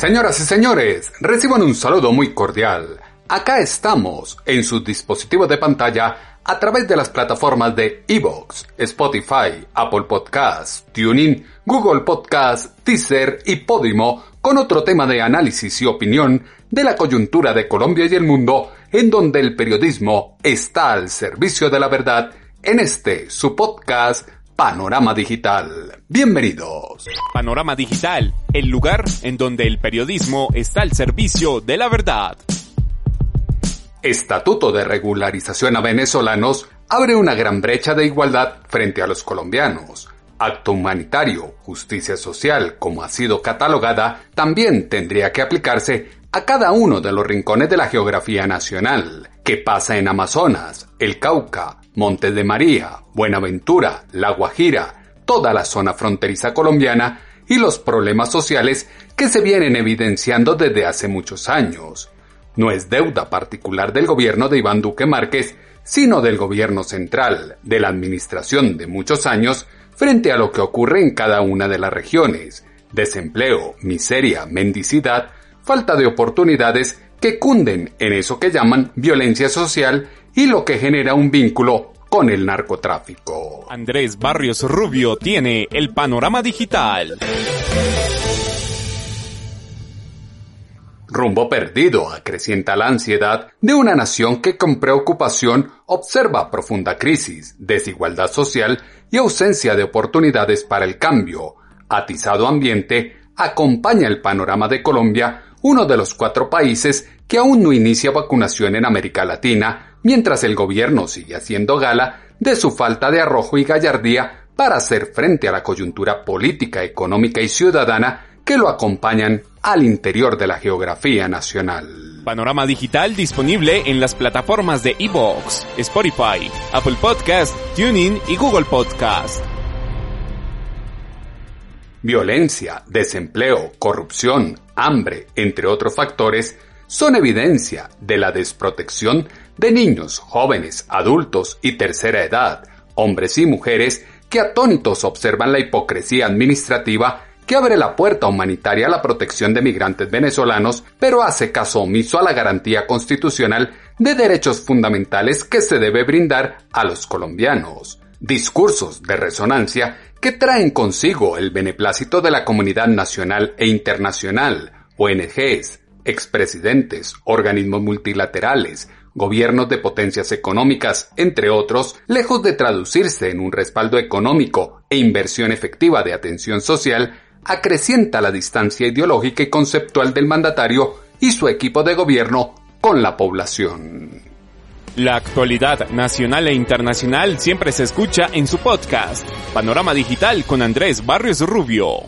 Señoras y señores, reciban un saludo muy cordial. Acá estamos, en sus dispositivos de pantalla, a través de las plataformas de Evox, Spotify, Apple Podcasts, TuneIn, Google Podcasts, Teaser y Podimo, con otro tema de análisis y opinión de la coyuntura de Colombia y el mundo, en donde el periodismo está al servicio de la verdad, en este, su podcast, Panorama Digital. Bienvenidos. Panorama Digital, el lugar en donde el periodismo está al servicio de la verdad. Estatuto de regularización a venezolanos abre una gran brecha de igualdad frente a los colombianos. Acto humanitario, justicia social, como ha sido catalogada, también tendría que aplicarse a cada uno de los rincones de la geografía nacional, que pasa en Amazonas, el Cauca, Montes de María, Buenaventura, La Guajira, toda la zona fronteriza colombiana y los problemas sociales que se vienen evidenciando desde hace muchos años. No es deuda particular del gobierno de Iván Duque Márquez, sino del gobierno central, de la administración de muchos años, frente a lo que ocurre en cada una de las regiones. Desempleo, miseria, mendicidad, falta de oportunidades que cunden en eso que llaman violencia social y lo que genera un vínculo con el narcotráfico. Andrés Barrios Rubio tiene el panorama digital. Rumbo perdido acrecienta la ansiedad de una nación que con preocupación observa profunda crisis, desigualdad social y ausencia de oportunidades para el cambio. Atizado ambiente acompaña el panorama de Colombia, uno de los cuatro países que aún no inicia vacunación en América Latina, mientras el gobierno sigue haciendo gala de su falta de arrojo y gallardía para hacer frente a la coyuntura política, económica y ciudadana que lo acompañan al interior de la geografía nacional. Panorama digital disponible en las plataformas de Evox, Spotify, Apple Podcast, TuneIn y Google Podcast. Violencia, desempleo, corrupción, hambre, entre otros factores, son evidencia de la desprotección de niños, jóvenes, adultos y tercera edad, hombres y mujeres que atónitos observan la hipocresía administrativa que abre la puerta humanitaria a la protección de migrantes venezolanos, pero hace caso omiso a la garantía constitucional de derechos fundamentales que se debe brindar a los colombianos. Discursos de resonancia que traen consigo el beneplácito de la comunidad nacional e internacional, ONGs, expresidentes, organismos multilaterales, gobiernos de potencias económicas, entre otros, lejos de traducirse en un respaldo económico e inversión efectiva de atención social, acrecienta la distancia ideológica y conceptual del mandatario y su equipo de gobierno con la población. La actualidad nacional e internacional siempre se escucha en su podcast, Panorama Digital con Andrés Barrios Rubio.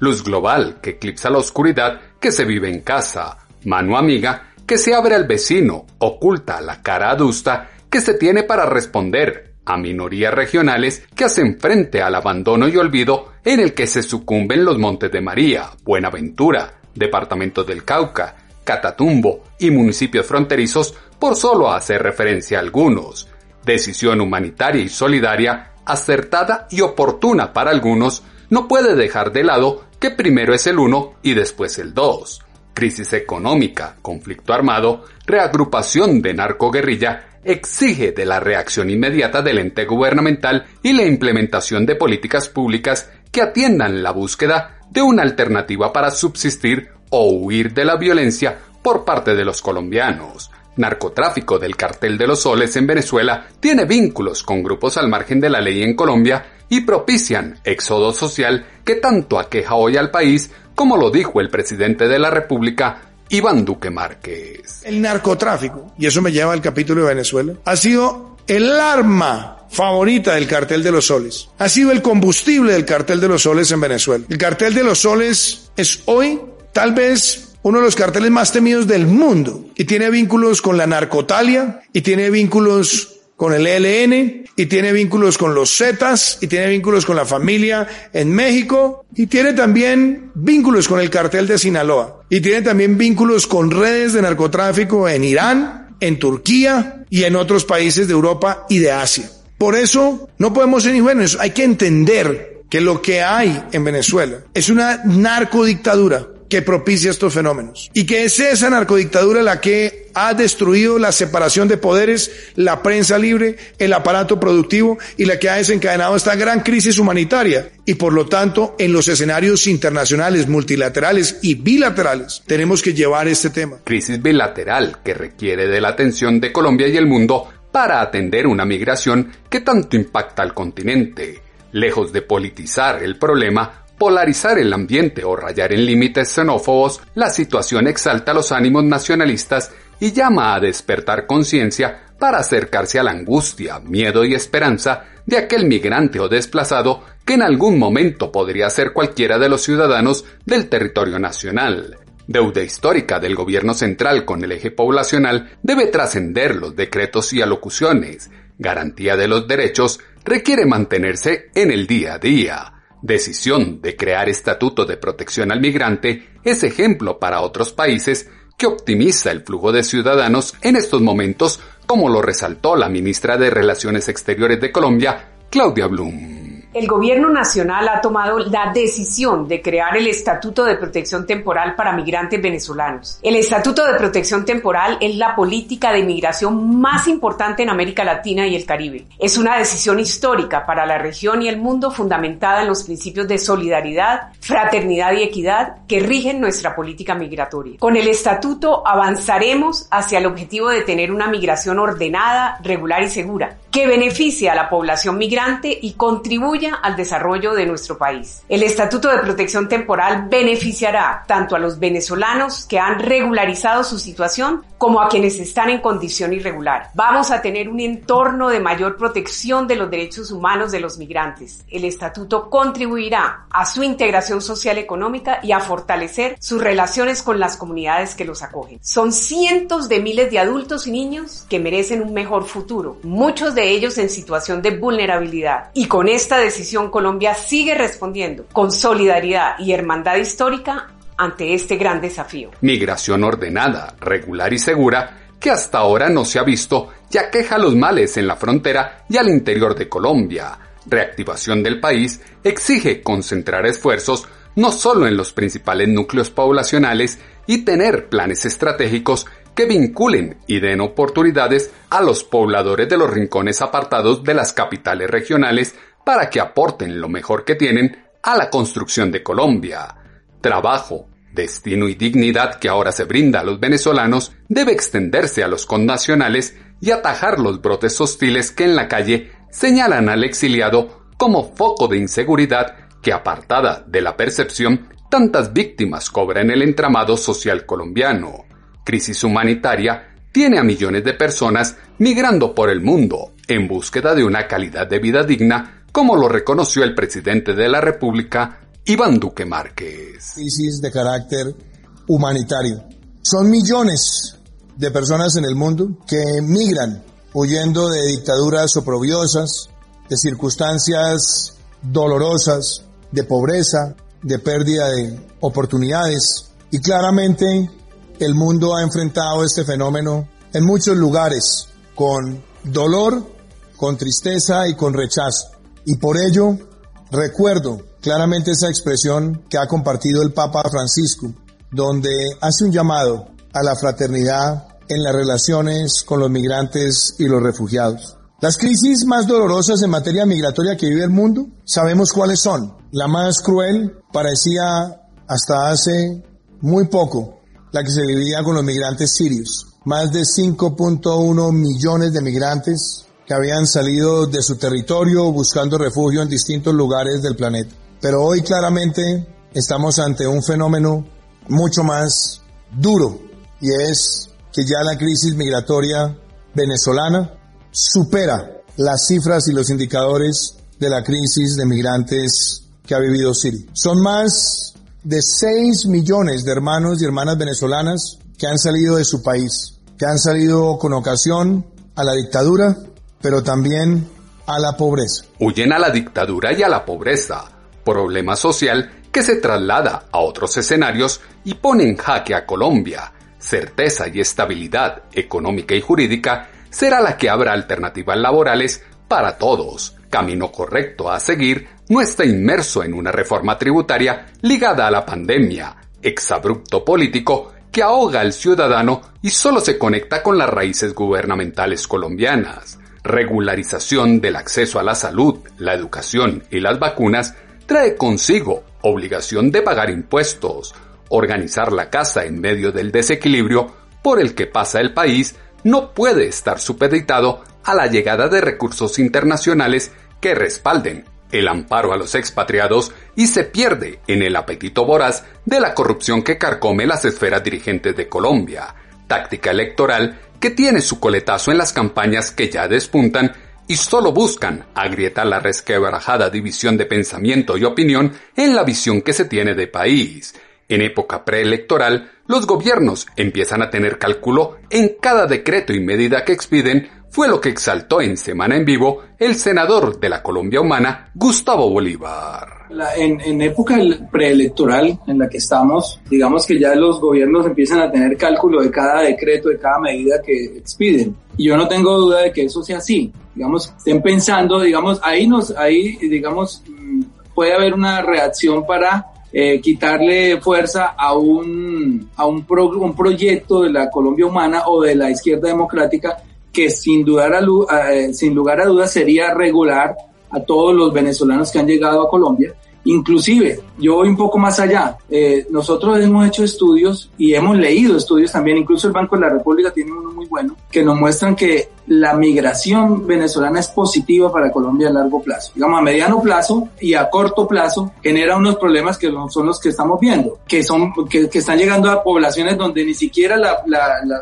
Luz global que eclipsa la oscuridad que se vive en casa, mano amiga que se abre al vecino, oculta la cara adusta que se tiene para responder a minorías regionales que hacen frente al abandono y olvido en el que se sucumben los Montes de María, Buenaventura, Departamento del Cauca, Catatumbo y municipios fronterizos, por solo hacer referencia a algunos. Decisión humanitaria y solidaria, acertada y oportuna para algunos, no puede dejar de lado que primero es el uno y después el dos. Crisis económica, conflicto armado, reagrupación de narcoguerrilla, exige de la reacción inmediata del ente gubernamental y la implementación de políticas públicas que atiendan la búsqueda de una alternativa para subsistir o huir de la violencia por parte de los colombianos. Narcotráfico del cartel de los soles en Venezuela tiene vínculos con grupos al margen de la ley en Colombia y propician éxodo social que tanto aqueja hoy al país como lo dijo el presidente de la República, Iván Duque Márquez. El narcotráfico, y eso me lleva al capítulo de Venezuela, ha sido el arma favorita del cartel de los soles. Ha sido el combustible del cartel de los soles en Venezuela. El cartel de los soles es hoy tal vez uno de los carteles más temidos del mundo y tiene vínculos con la narcotalia y tiene vínculos con el ELN y tiene vínculos con los Zetas y tiene vínculos con la familia en México y tiene también vínculos con el cartel de Sinaloa y tiene también vínculos con redes de narcotráfico en Irán, en Turquía y en otros países de Europa y de Asia. Por eso no podemos ser ingenuos, hay que entender que lo que hay en Venezuela es una narcodictadura que propicia estos fenómenos. Y que es esa narcodictadura la que ha destruido la separación de poderes, la prensa libre, el aparato productivo y la que ha desencadenado esta gran crisis humanitaria. Y por lo tanto, en los escenarios internacionales, multilaterales y bilaterales, tenemos que llevar este tema. Crisis bilateral que requiere de la atención de Colombia y el mundo para atender una migración que tanto impacta al continente. Lejos de politizar el problema, polarizar el ambiente o rayar en límites xenófobos, la situación exalta los ánimos nacionalistas y llama a despertar conciencia para acercarse a la angustia, miedo y esperanza de aquel migrante o desplazado que en algún momento podría ser cualquiera de los ciudadanos del territorio nacional. Deuda histórica del gobierno central con el eje poblacional debe trascender los decretos y alocuciones. Garantía de los derechos requiere mantenerse en el día a día decisión de crear estatuto de protección al migrante es ejemplo para otros países que optimiza el flujo de ciudadanos en estos momentos, como lo resaltó la ministra de Relaciones Exteriores de Colombia, Claudia Blum el gobierno nacional ha tomado la decisión de crear el Estatuto de Protección Temporal para Migrantes Venezolanos. El Estatuto de Protección Temporal es la política de migración más importante en América Latina y el Caribe. Es una decisión histórica para la región y el mundo fundamentada en los principios de solidaridad, fraternidad y equidad que rigen nuestra política migratoria. Con el Estatuto avanzaremos hacia el objetivo de tener una migración ordenada, regular y segura, que beneficie a la población migrante y contribuya al desarrollo de nuestro país. El Estatuto de Protección Temporal beneficiará tanto a los venezolanos que han regularizado su situación como a quienes están en condición irregular. Vamos a tener un entorno de mayor protección de los derechos humanos de los migrantes. El estatuto contribuirá a su integración social económica y a fortalecer sus relaciones con las comunidades que los acogen. Son cientos de miles de adultos y niños que merecen un mejor futuro, muchos de ellos en situación de vulnerabilidad. Y con esta decisión Colombia sigue respondiendo con solidaridad y hermandad histórica ante este gran desafío. Migración ordenada, regular y segura que hasta ahora no se ha visto ya queja los males en la frontera y al interior de Colombia. Reactivación del país exige concentrar esfuerzos no solo en los principales núcleos poblacionales y tener planes estratégicos que vinculen y den oportunidades a los pobladores de los rincones apartados de las capitales regionales para que aporten lo mejor que tienen a la construcción de Colombia. Trabajo, destino y dignidad que ahora se brinda a los venezolanos debe extenderse a los connacionales y atajar los brotes hostiles que en la calle señalan al exiliado como foco de inseguridad que apartada de la percepción tantas víctimas cobra en el entramado social colombiano. Crisis humanitaria tiene a millones de personas migrando por el mundo en búsqueda de una calidad de vida digna como lo reconoció el presidente de la República, Iván Duque Márquez. Crisis de carácter humanitario. Son millones de personas en el mundo que migran huyendo de dictaduras oprobiosas, de circunstancias dolorosas, de pobreza, de pérdida de oportunidades. Y claramente el mundo ha enfrentado este fenómeno en muchos lugares con dolor, con tristeza y con rechazo. Y por ello recuerdo claramente esa expresión que ha compartido el Papa Francisco, donde hace un llamado a la fraternidad en las relaciones con los migrantes y los refugiados. Las crisis más dolorosas en materia migratoria que vive el mundo, sabemos cuáles son. La más cruel parecía hasta hace muy poco la que se vivía con los migrantes sirios. Más de 5.1 millones de migrantes que habían salido de su territorio buscando refugio en distintos lugares del planeta. Pero hoy claramente estamos ante un fenómeno mucho más duro y es que ya la crisis migratoria venezolana supera las cifras y los indicadores de la crisis de migrantes que ha vivido Siria. Son más de 6 millones de hermanos y hermanas venezolanas que han salido de su país, que han salido con ocasión a la dictadura, pero también a la pobreza. Huyen a la dictadura y a la pobreza, problema social que se traslada a otros escenarios y pone en jaque a Colombia. Certeza y estabilidad económica y jurídica será la que abra alternativas laborales para todos. Camino correcto a seguir no está inmerso en una reforma tributaria ligada a la pandemia, exabrupto político que ahoga al ciudadano y solo se conecta con las raíces gubernamentales colombianas. Regularización del acceso a la salud, la educación y las vacunas trae consigo obligación de pagar impuestos. Organizar la casa en medio del desequilibrio por el que pasa el país no puede estar supeditado a la llegada de recursos internacionales que respalden el amparo a los expatriados y se pierde en el apetito voraz de la corrupción que carcome las esferas dirigentes de Colombia, táctica electoral que tiene su coletazo en las campañas que ya despuntan y solo buscan agrietar la resquebrajada división de pensamiento y opinión en la visión que se tiene de país. En época preelectoral, los gobiernos empiezan a tener cálculo en cada decreto y medida que expiden fue lo que exaltó en Semana en Vivo el senador de la Colombia Humana, Gustavo Bolívar. en, época preelectoral en la que estamos, digamos que ya los gobiernos empiezan a tener cálculo de cada decreto, de cada medida que expiden. Y yo no tengo duda de que eso sea así. Digamos, estén pensando, digamos, ahí nos, ahí, digamos, mm, puede haber una reacción para eh, quitarle fuerza a un, a un, un proyecto de la Colombia humana o de la izquierda democrática que sin, dudar a, eh, sin lugar a dudas sería regular a todos los venezolanos que han llegado a Colombia Inclusive, yo voy un poco más allá. Eh, nosotros hemos hecho estudios y hemos leído estudios también, incluso el Banco de la República tiene uno muy bueno, que nos muestran que la migración venezolana es positiva para Colombia a largo plazo. Digamos, a mediano plazo y a corto plazo genera unos problemas que son los que estamos viendo, que, son, que, están llegando a poblaciones donde ni siquiera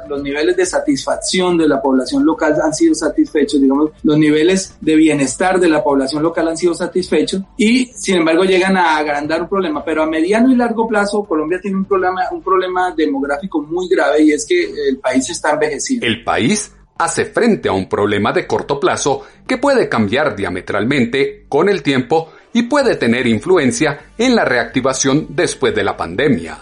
los niveles de satisfacción de la población local han sido satisfechos, digamos, los niveles de bienestar de la población local han sido satisfechos y, sin embargo, llegan a agrandar un problema, pero a mediano y largo plazo Colombia tiene un problema, un problema demográfico muy grave y es que el país está envejeciendo. El país hace frente a un problema de corto plazo que puede cambiar diametralmente con el tiempo y puede tener influencia en la reactivación después de la pandemia.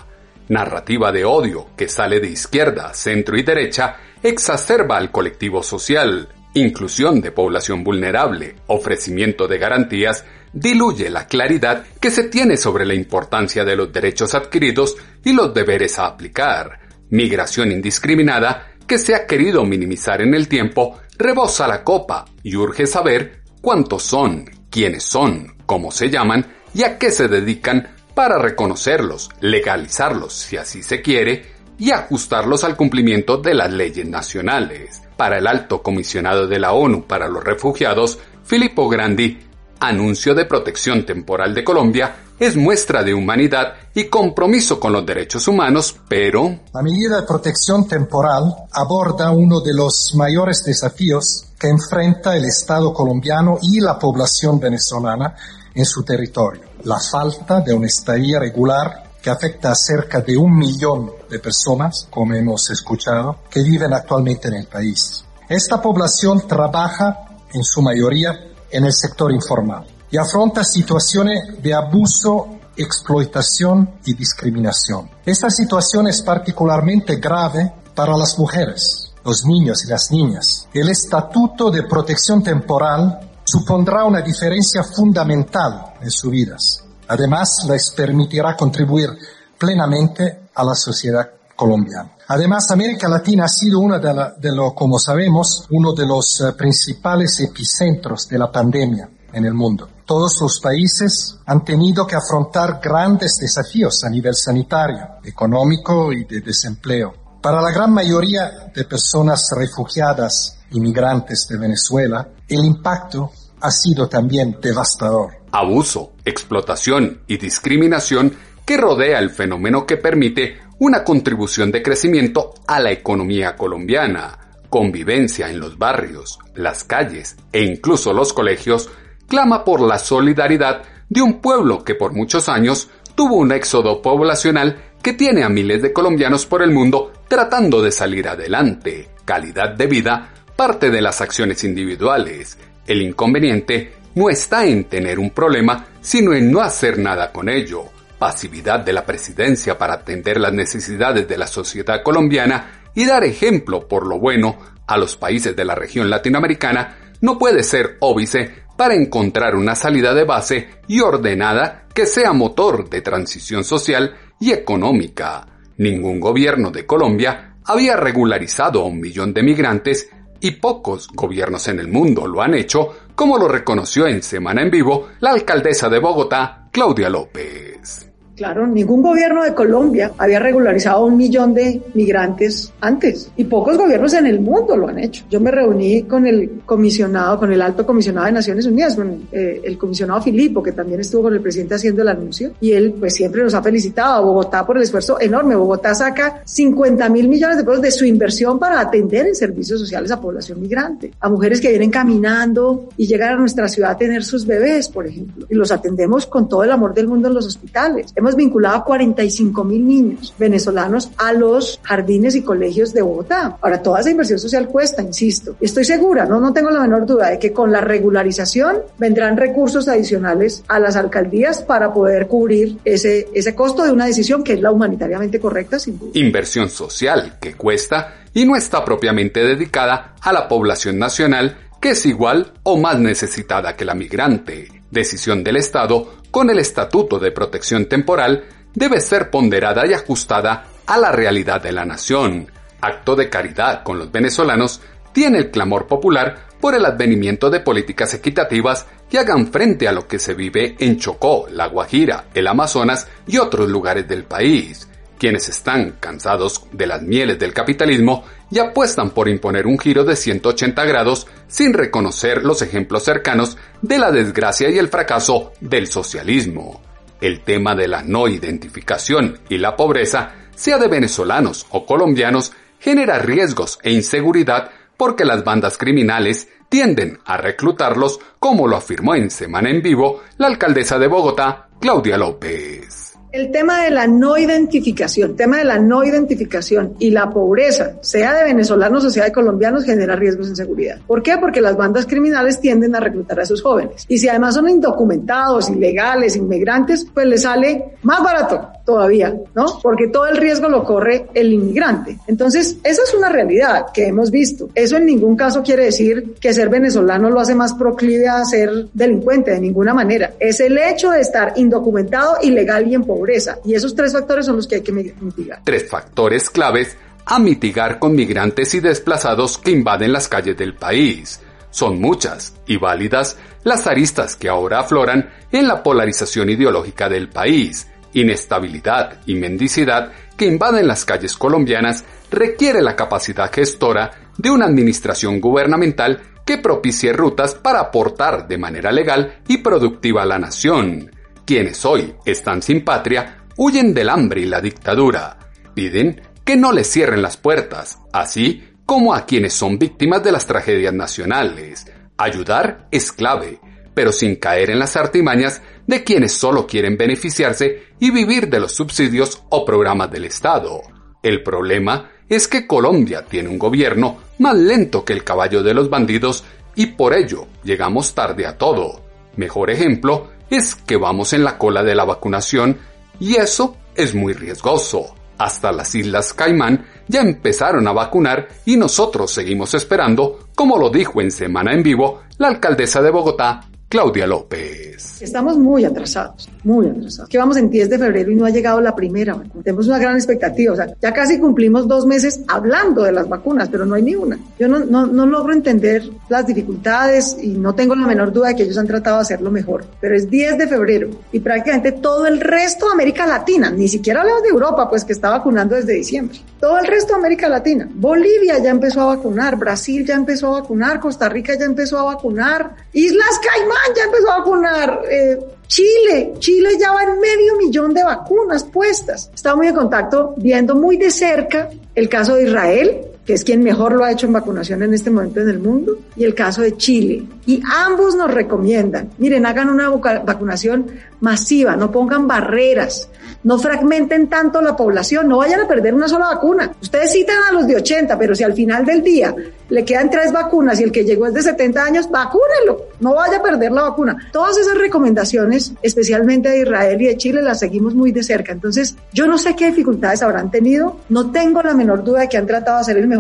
Narrativa de odio que sale de izquierda, centro y derecha exacerba al colectivo social, inclusión de población vulnerable, ofrecimiento de garantías diluye la claridad que se tiene sobre la importancia de los derechos adquiridos y los deberes a aplicar. Migración indiscriminada que se ha querido minimizar en el tiempo rebosa la copa y urge saber cuántos son, quiénes son, cómo se llaman y a qué se dedican para reconocerlos, legalizarlos si así se quiere y ajustarlos al cumplimiento de las leyes nacionales. Para el alto comisionado de la ONU para los refugiados, Filippo Grandi, anuncio de protección temporal de Colombia es muestra de humanidad y compromiso con los derechos humanos, pero... La medida de protección temporal aborda uno de los mayores desafíos que enfrenta el Estado colombiano y la población venezolana en su territorio, la falta de una estadía regular que afecta a cerca de un millón de personas, como hemos escuchado, que viven actualmente en el país. Esta población trabaja en su mayoría en el sector informal y afronta situaciones de abuso, explotación y discriminación. Esta situación es particularmente grave para las mujeres, los niños y las niñas. El Estatuto de Protección Temporal supondrá una diferencia fundamental en sus vidas. Además, les permitirá contribuir plenamente a la sociedad colombiana. Además, América Latina ha sido una de, de lo, como sabemos, uno de los eh, principales epicentros de la pandemia en el mundo. Todos los países han tenido que afrontar grandes desafíos a nivel sanitario, económico y de desempleo. Para la gran mayoría de personas refugiadas, inmigrantes de Venezuela, el impacto ha sido también devastador. Abuso, explotación y discriminación que rodea el fenómeno que permite una contribución de crecimiento a la economía colombiana, convivencia en los barrios, las calles e incluso los colegios, clama por la solidaridad de un pueblo que por muchos años tuvo un éxodo poblacional que tiene a miles de colombianos por el mundo tratando de salir adelante. Calidad de vida parte de las acciones individuales. El inconveniente no está en tener un problema, sino en no hacer nada con ello. Pasividad de la presidencia para atender las necesidades de la sociedad colombiana y dar ejemplo por lo bueno a los países de la región latinoamericana no puede ser óbice para encontrar una salida de base y ordenada que sea motor de transición social y económica. Ningún gobierno de Colombia había regularizado a un millón de migrantes y pocos gobiernos en el mundo lo han hecho, como lo reconoció en Semana en Vivo la alcaldesa de Bogotá, Claudia López. Claro, ningún gobierno de Colombia había regularizado un millón de migrantes antes y pocos gobiernos en el mundo lo han hecho. Yo me reuní con el comisionado, con el alto comisionado de Naciones Unidas, con eh, el comisionado Filipo, que también estuvo con el presidente haciendo el anuncio y él pues siempre nos ha felicitado a Bogotá por el esfuerzo enorme. Bogotá saca 50 mil millones de pesos de su inversión para atender en servicios sociales a población migrante, a mujeres que vienen caminando y llegan a nuestra ciudad a tener sus bebés, por ejemplo, y los atendemos con todo el amor del mundo en los hospitales. Hemos vinculado a 45 mil niños venezolanos a los jardines y colegios de Bogotá. Ahora, toda esa inversión social cuesta, insisto. Estoy segura, no, no tengo la menor duda de que con la regularización vendrán recursos adicionales a las alcaldías para poder cubrir ese, ese costo de una decisión que es la humanitariamente correcta, sin duda. Inversión social que cuesta y no está propiamente dedicada a la población nacional que es igual o más necesitada que la migrante. Decisión del Estado con el Estatuto de Protección Temporal debe ser ponderada y ajustada a la realidad de la nación. Acto de caridad con los venezolanos tiene el clamor popular por el advenimiento de políticas equitativas que hagan frente a lo que se vive en Chocó, La Guajira, el Amazonas y otros lugares del país quienes están cansados de las mieles del capitalismo y apuestan por imponer un giro de 180 grados sin reconocer los ejemplos cercanos de la desgracia y el fracaso del socialismo. El tema de la no identificación y la pobreza, sea de venezolanos o colombianos, genera riesgos e inseguridad porque las bandas criminales tienden a reclutarlos, como lo afirmó en Semana en Vivo la alcaldesa de Bogotá, Claudia López. El tema de la no identificación, tema de la no identificación y la pobreza, sea de venezolanos o sea de colombianos, genera riesgos en seguridad. ¿Por qué? Porque las bandas criminales tienden a reclutar a esos jóvenes. Y si además son indocumentados, ilegales, inmigrantes, pues les sale más barato todavía, ¿no? Porque todo el riesgo lo corre el inmigrante. Entonces, esa es una realidad que hemos visto. Eso en ningún caso quiere decir que ser venezolano lo hace más proclive a ser delincuente, de ninguna manera. Es el hecho de estar indocumentado, ilegal y en pobreza. Y esos tres factores son los que hay que mitigar. Tres factores claves a mitigar con migrantes y desplazados que invaden las calles del país. Son muchas y válidas las aristas que ahora afloran en la polarización ideológica del país inestabilidad y mendicidad que invaden las calles colombianas requiere la capacidad gestora de una administración gubernamental que propicie rutas para aportar de manera legal y productiva a la nación. Quienes hoy están sin patria huyen del hambre y la dictadura. Piden que no les cierren las puertas, así como a quienes son víctimas de las tragedias nacionales. Ayudar es clave, pero sin caer en las artimañas de quienes solo quieren beneficiarse y vivir de los subsidios o programas del Estado. El problema es que Colombia tiene un gobierno más lento que el caballo de los bandidos y por ello llegamos tarde a todo. Mejor ejemplo es que vamos en la cola de la vacunación y eso es muy riesgoso. Hasta las Islas Caimán ya empezaron a vacunar y nosotros seguimos esperando, como lo dijo en Semana en Vivo la alcaldesa de Bogotá, Claudia López. Estamos muy atrasados, muy atrasados. Que vamos en 10 de febrero y no ha llegado la primera Tenemos una gran expectativa. O sea, ya casi cumplimos dos meses hablando de las vacunas, pero no hay ni una. Yo no, no, no logro entender las dificultades y no tengo la menor duda de que ellos han tratado de hacerlo mejor. Pero es 10 de febrero y prácticamente todo el resto de América Latina, ni siquiera hablamos de Europa, pues que está vacunando desde diciembre. Todo el resto de América Latina. Bolivia ya empezó a vacunar, Brasil ya empezó a vacunar, Costa Rica ya empezó a vacunar, Islas Caimán ya empezó a vacunar. Eh, Chile, Chile ya va en medio millón de vacunas puestas. Estaba muy en contacto viendo muy de cerca el caso de Israel, que es quien mejor lo ha hecho en vacunación en este momento en el mundo, y el caso de Chile. Y ambos nos recomiendan, miren, hagan una vacunación masiva, no pongan barreras, no fragmenten tanto la población, no vayan a perder una sola vacuna. Ustedes citan a los de 80, pero si al final del día le quedan tres vacunas y el que llegó es de 70 años, vacúnenlo, no vaya a perder la vacuna. Todas esas recomendaciones, especialmente de Israel y de Chile, las seguimos muy de cerca. Entonces, yo no sé qué dificultades habrán tenido, no tengo la menor duda de que han tratado de hacer el mejor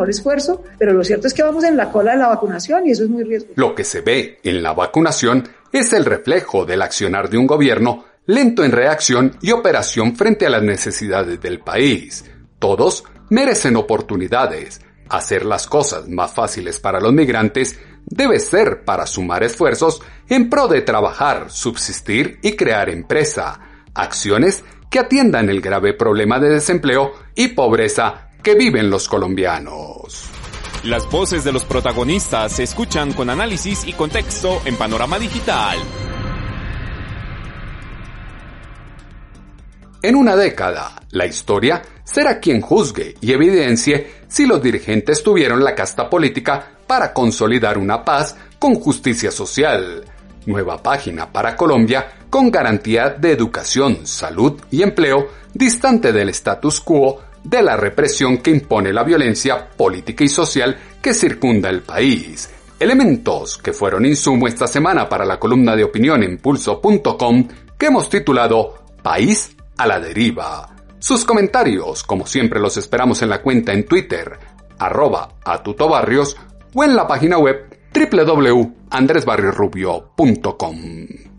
lo cierto es que vamos en la cola de la vacunación y eso es muy riesgoso. Lo que se ve en la vacunación es el reflejo del accionar de un gobierno lento en reacción y operación frente a las necesidades del país. Todos merecen oportunidades. Hacer las cosas más fáciles para los migrantes debe ser para sumar esfuerzos en pro de trabajar, subsistir y crear empresa. Acciones que atiendan el grave problema de desempleo y pobreza que viven los colombianos. Las voces de los protagonistas se escuchan con análisis y contexto en Panorama Digital. En una década, la historia será quien juzgue y evidencie si los dirigentes tuvieron la casta política para consolidar una paz con justicia social. Nueva página para Colombia con garantía de educación, salud y empleo distante del status quo de la represión que impone la violencia política y social que circunda el país. Elementos que fueron insumo esta semana para la columna de opinión en pulso.com que hemos titulado País a la deriva. Sus comentarios, como siempre, los esperamos en la cuenta en Twitter, arroba atutobarrios o en la página web www.andresbarriosrubio.com.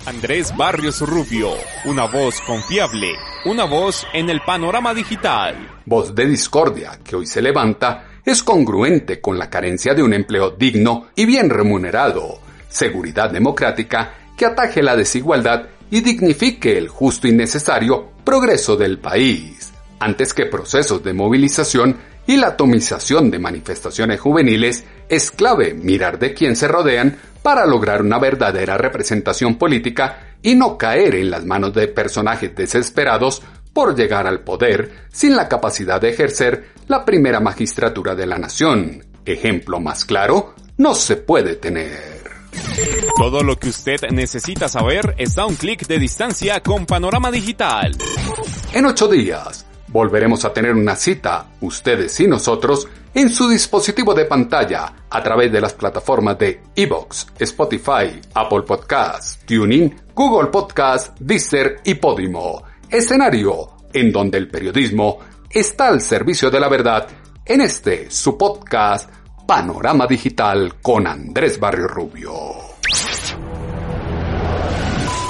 Andrés Barrios Rubio, una voz confiable, una voz en el panorama digital. Voz de discordia que hoy se levanta es congruente con la carencia de un empleo digno y bien remunerado, seguridad democrática que ataje la desigualdad y dignifique el justo y necesario progreso del país, antes que procesos de movilización y la atomización de manifestaciones juveniles, es clave mirar de quién se rodean para lograr una verdadera representación política y no caer en las manos de personajes desesperados por llegar al poder sin la capacidad de ejercer la primera magistratura de la nación. Ejemplo más claro, no se puede tener. Todo lo que usted necesita saber está a un clic de distancia con Panorama Digital. En ocho días volveremos a tener una cita, ustedes y nosotros, en su dispositivo de pantalla a través de las plataformas de Evox, Spotify, Apple Podcasts, Tuning, Google Podcasts, Deezer y Podimo. Escenario en donde el periodismo está al servicio de la verdad en este su podcast Panorama Digital con Andrés Barrio Rubio.